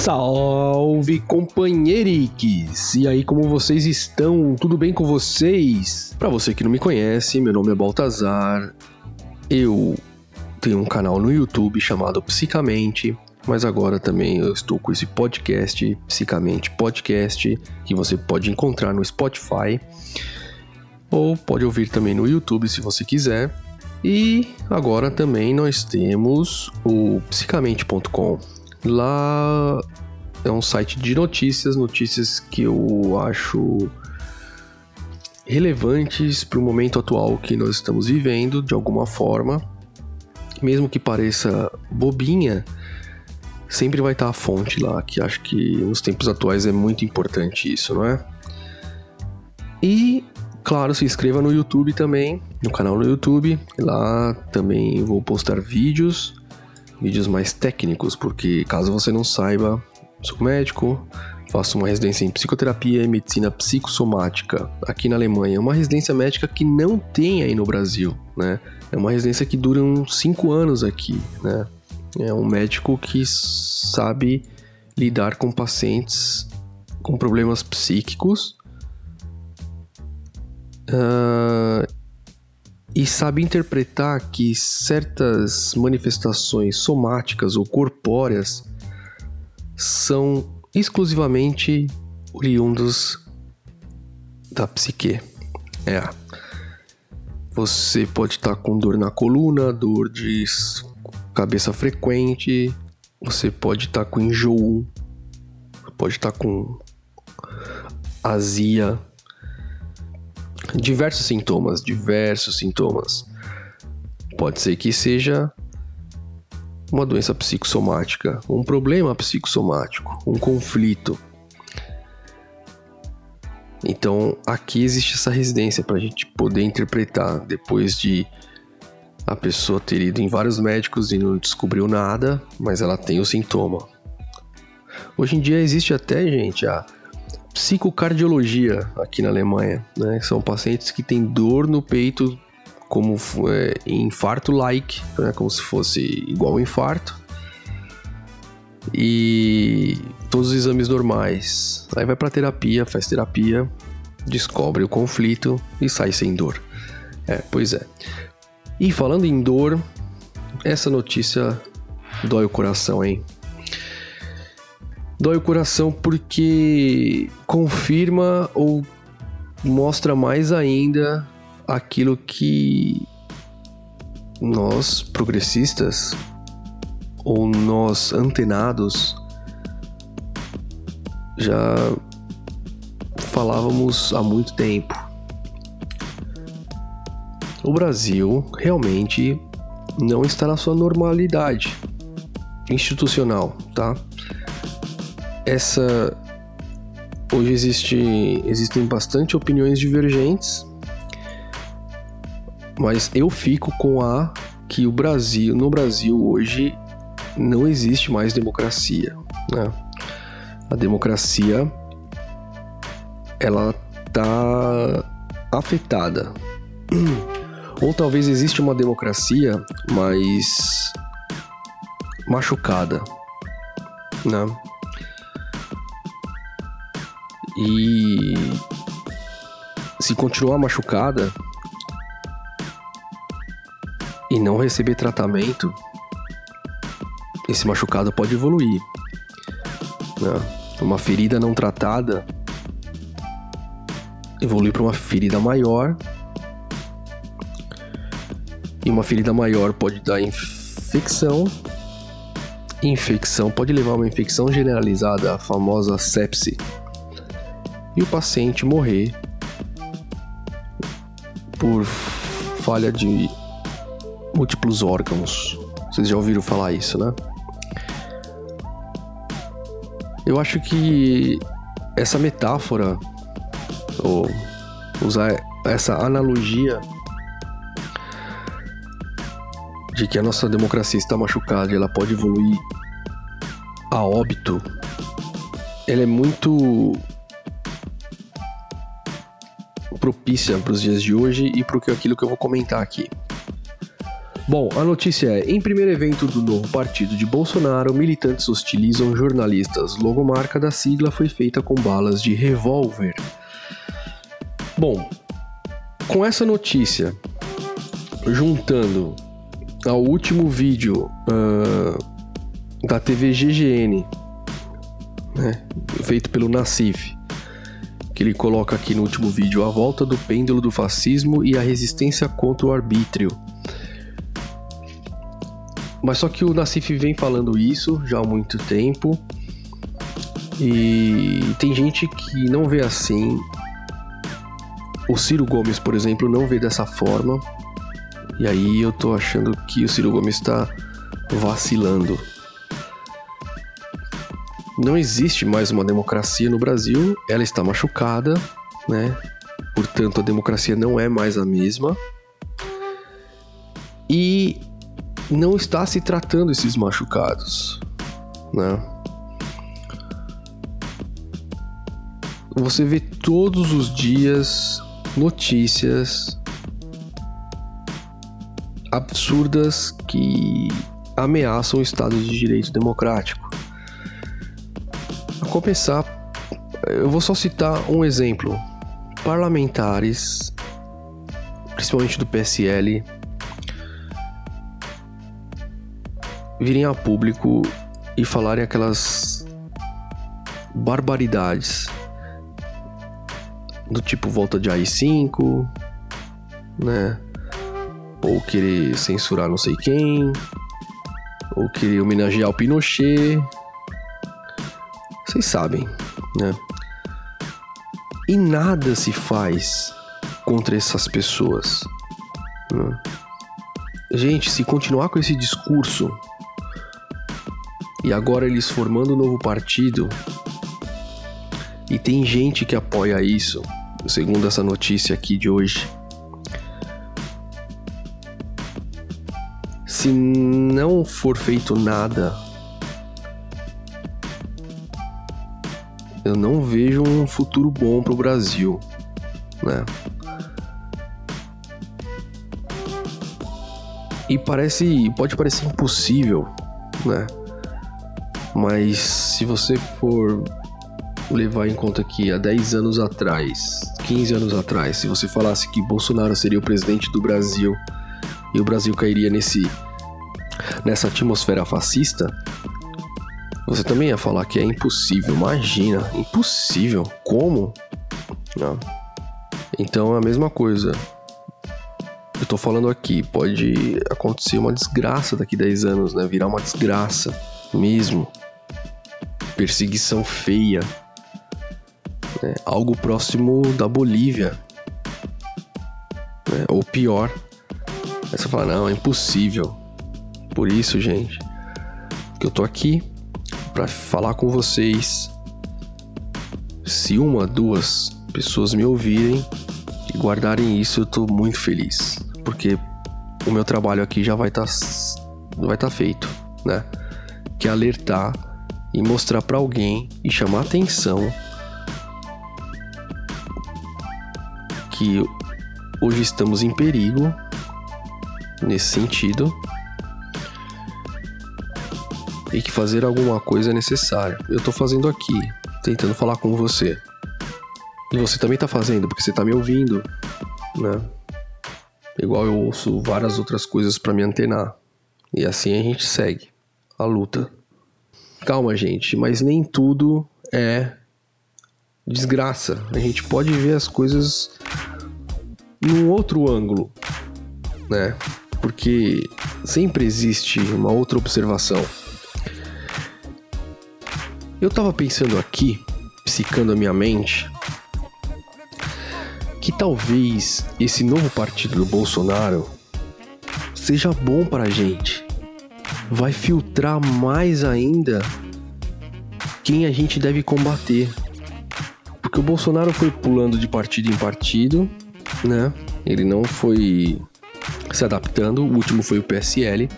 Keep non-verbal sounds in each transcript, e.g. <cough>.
Salve companheiriques! E aí, como vocês estão? Tudo bem com vocês? Para você que não me conhece, meu nome é Baltazar. Eu tenho um canal no YouTube chamado Psicamente, mas agora também eu estou com esse podcast, Psicamente Podcast, que você pode encontrar no Spotify ou pode ouvir também no YouTube se você quiser. E agora também nós temos o psicamente.com. Lá é um site de notícias, notícias que eu acho relevantes para o momento atual que nós estamos vivendo, de alguma forma. Mesmo que pareça bobinha, sempre vai estar a fonte lá, que acho que nos tempos atuais é muito importante isso, não é? E, claro, se inscreva no YouTube também, no canal no YouTube. Lá também vou postar vídeos vídeos mais técnicos, porque caso você não saiba, sou médico, faço uma residência em psicoterapia e medicina psicossomática aqui na Alemanha. É uma residência médica que não tem aí no Brasil, né? É uma residência que dura uns 5 anos aqui, né? É um médico que sabe lidar com pacientes com problemas psíquicos uh, e sabe interpretar que certas manifestações somáticas ou corpóreas são exclusivamente oriundos da psique. É. Você pode estar com dor na coluna, dor de cabeça frequente, você pode estar com enjoo, pode estar com azia, diversos sintomas, diversos sintomas. Pode ser que seja uma doença psicossomática, um problema psicossomático, um conflito. Então aqui existe essa residência para a gente poder interpretar depois de a pessoa ter ido em vários médicos e não descobriu nada, mas ela tem o sintoma. Hoje em dia existe até, gente, a psicocardiologia aqui na Alemanha. Né? São pacientes que têm dor no peito, como é, infarto-like, né? como se fosse igual ao infarto. E todos os exames normais. Aí vai para terapia, faz terapia, descobre o conflito e sai sem dor. É, pois é. E falando em dor, essa notícia dói o coração, hein? Dói o coração porque confirma ou mostra mais ainda aquilo que nós progressistas ou nós antenados já falávamos há muito tempo. O Brasil realmente não está na sua normalidade institucional, tá? Essa hoje existe, existem bastante opiniões divergentes, mas eu fico com a que o Brasil, no Brasil hoje não existe mais democracia, né? A democracia ela tá afetada. <clears throat> Ou talvez existe uma democracia, mas machucada, né? E se continuar machucada e não receber tratamento, esse machucado pode evoluir. Né? Uma ferida não tratada evolui para uma ferida maior. E uma ferida maior pode dar infecção. infecção pode levar a uma infecção generalizada, a famosa sepse e o paciente morrer por falha de múltiplos órgãos. Vocês já ouviram falar isso, né? Eu acho que essa metáfora, ou usar essa analogia de que a nossa democracia está machucada e ela pode evoluir a óbito, ela é muito propícia para os dias de hoje e para aquilo que eu vou comentar aqui. Bom, a notícia é: em primeiro evento do novo partido de Bolsonaro, militantes hostilizam jornalistas. Logomarca da sigla foi feita com balas de revólver. Bom, com essa notícia, juntando ao último vídeo uh, da TV GGN, né, feito pelo Nassif, que ele coloca aqui no último vídeo a volta do pêndulo do fascismo e a resistência contra o arbítrio. Mas só que o Nassif vem falando isso já há muito tempo. E tem gente que não vê assim. O Ciro Gomes, por exemplo, não vê dessa forma. E aí eu tô achando que o Ciro Gomes está vacilando. Não existe mais uma democracia no Brasil, ela está machucada, né? Portanto, a democracia não é mais a mesma. E não está se tratando esses machucados, né? Você vê todos os dias notícias absurdas que ameaçam o Estado de Direito Democrático. A compensar, eu vou só citar um exemplo. Parlamentares, principalmente do PSL, virem a público e falarem aquelas barbaridades do tipo volta de AI-5, né? Ou querer censurar não sei quem, ou querer homenagear o Pinochet. Vocês sabem, né? E nada se faz contra essas pessoas. Né? Gente, se continuar com esse discurso e agora eles formando um novo partido. E tem gente que apoia isso, segundo essa notícia aqui de hoje. Se não for feito nada, eu não vejo um futuro bom para o Brasil, né? E parece, pode parecer impossível, né? Mas se você for levar em conta que há 10 anos atrás, 15 anos atrás, se você falasse que Bolsonaro seria o presidente do Brasil e o Brasil cairia nesse nessa atmosfera fascista, você também ia falar que é impossível. Imagina, impossível. Como? Não. Então é a mesma coisa. Eu tô falando aqui, pode acontecer uma desgraça daqui 10 anos, né? Virar uma desgraça mesmo perseguição feia, né? algo próximo da Bolívia, né? ou pior. Aí você fala, não, é impossível. Por isso, gente, que eu tô aqui para falar com vocês. Se uma, duas pessoas me ouvirem e guardarem isso, eu tô muito feliz, porque o meu trabalho aqui já vai estar tá, vai tá feito, né? Que é alertar e mostrar para alguém e chamar atenção que hoje estamos em perigo nesse sentido e que fazer alguma coisa é necessário. Eu estou fazendo aqui, tentando falar com você. E você também está fazendo, porque você está me ouvindo, né? Igual eu ouço várias outras coisas para me antenar. E assim a gente segue a luta. Calma, gente, mas nem tudo é desgraça. A gente pode ver as coisas num outro ângulo, né? Porque sempre existe uma outra observação. Eu tava pensando aqui, psicando a minha mente, que talvez esse novo partido do Bolsonaro seja bom pra gente vai filtrar mais ainda quem a gente deve combater. Porque o Bolsonaro foi pulando de partido em partido, né? Ele não foi se adaptando. O último foi o PSL.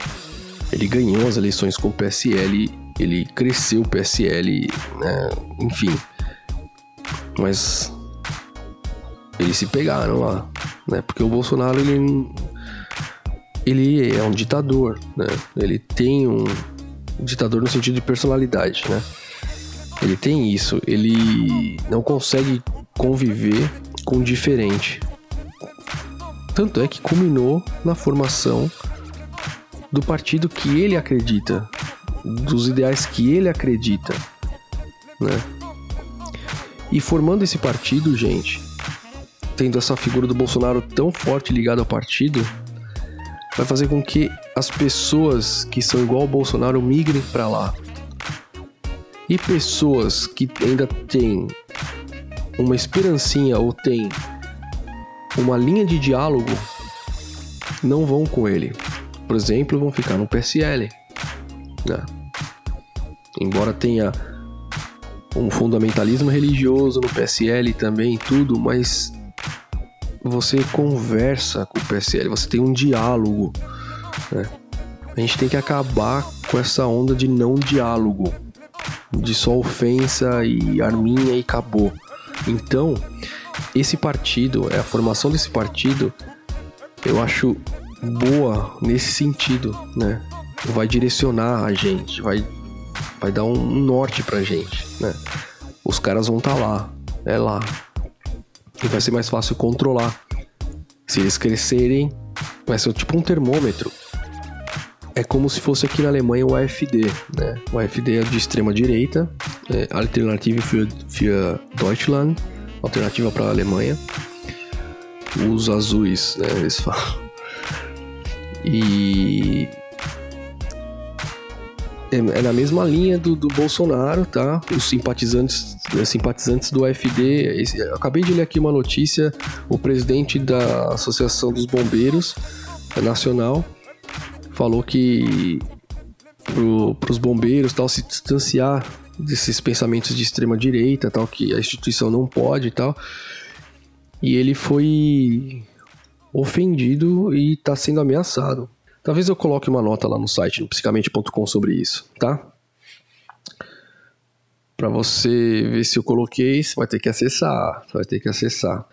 Ele ganhou as eleições com o PSL, ele cresceu o PSL, né? enfim. Mas eles se pegaram lá, né? Porque o Bolsonaro ele ele é um ditador, né? Ele tem um ditador no sentido de personalidade, né? Ele tem isso, ele não consegue conviver com o diferente. Tanto é que culminou na formação do partido que ele acredita, dos ideais que ele acredita, né? E formando esse partido, gente, tendo essa figura do Bolsonaro tão forte ligada ao partido, vai fazer com que as pessoas que são igual ao Bolsonaro migrem para lá. E pessoas que ainda têm uma esperancinha ou têm uma linha de diálogo não vão com ele. Por exemplo, vão ficar no PSL. Né? Embora tenha um fundamentalismo religioso no PSL também, tudo, mas você conversa com o PSL, você tem um diálogo. Né? A gente tem que acabar com essa onda de não diálogo, de só ofensa e arminha e acabou. Então, esse partido, é a formação desse partido, eu acho boa nesse sentido, né? Vai direcionar a gente, vai, vai dar um norte pra gente, né? Os caras vão estar tá lá, é lá, e vai ser mais fácil controlar. Se eles crescerem, vai ser tipo um termômetro. É como se fosse aqui na Alemanha o AfD, né? O AfD é de extrema direita, é Alternative für, für Deutschland, alternativa para a Alemanha. Os azuis, né, eles <laughs> falam. E é, é, na mesma linha do, do Bolsonaro, tá? Os simpatizantes, eh, simpatizantes do AFD. Acabei de ler aqui uma notícia: o presidente da Associação dos Bombeiros Nacional falou que para os bombeiros tal se distanciar desses pensamentos de extrema direita, tal que a instituição não pode, tal. E ele foi ofendido e está sendo ameaçado. Talvez eu coloque uma nota lá no site, no psicamente.com sobre isso, tá? Para você ver se eu coloquei, você vai ter que acessar, vai ter que acessar.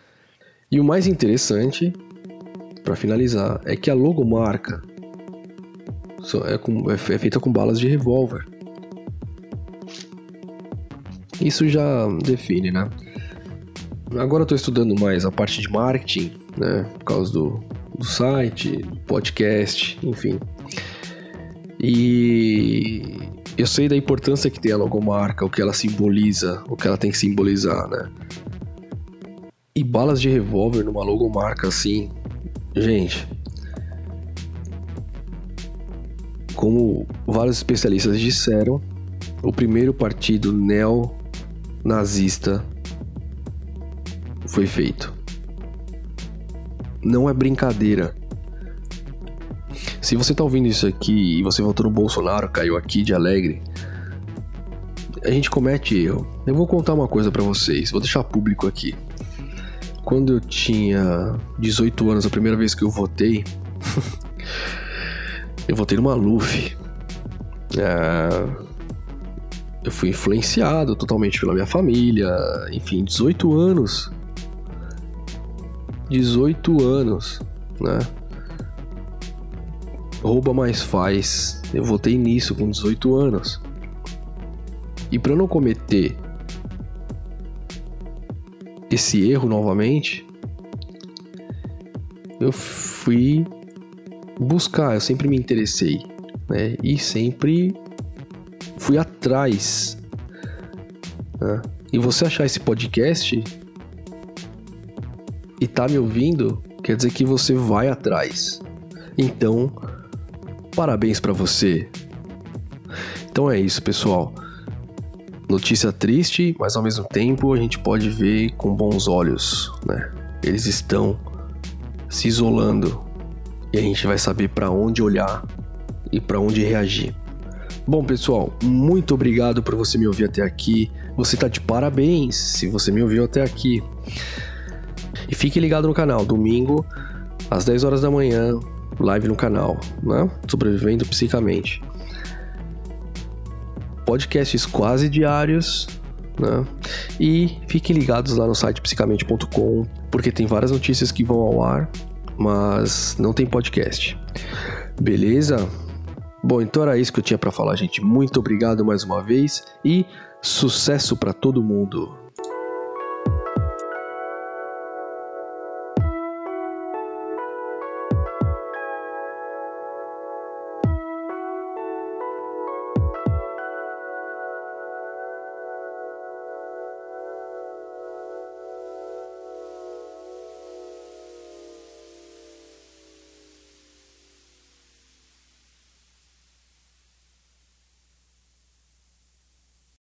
E o mais interessante, para finalizar, é que a logomarca é, com, é feita com balas de revólver. Isso já define, né? Agora eu tô estudando mais a parte de marketing, né? Por causa do, do site, podcast, enfim. E eu sei da importância que tem a logomarca, o que ela simboliza, o que ela tem que simbolizar, né? E balas de revólver numa logomarca assim, gente. Como vários especialistas disseram, o primeiro partido neo-nazista foi feito não é brincadeira. Se você tá ouvindo isso aqui e você votou no Bolsonaro, caiu aqui de alegre, a gente comete erro. Eu vou contar uma coisa para vocês, vou deixar público aqui. Quando eu tinha 18 anos, a primeira vez que eu votei, <laughs> eu votei no Maluf. É... Eu fui influenciado totalmente pela minha família, enfim, 18 anos. 18 anos, né? Rouba mais faz. Eu votei nisso com 18 anos. E para não cometer esse erro novamente, eu fui buscar, eu sempre me interessei, né? E sempre fui atrás. Né? E você achar esse podcast e tá me ouvindo, quer dizer que você vai atrás. Então, parabéns para você. Então é isso, pessoal. Notícia triste, mas ao mesmo tempo a gente pode ver com bons olhos, né? Eles estão se isolando e a gente vai saber para onde olhar e para onde reagir. Bom, pessoal, muito obrigado por você me ouvir até aqui. Você tá de parabéns se você me ouviu até aqui. E fique ligado no canal, domingo, às 10 horas da manhã, live no canal, né? Sobrevivendo psicamente. Podcasts quase diários, né? E fiquem ligados lá no site psicamente.com, porque tem várias notícias que vão ao ar mas não tem podcast. Beleza? Bom, então era isso que eu tinha para falar, gente. Muito obrigado mais uma vez e sucesso para todo mundo.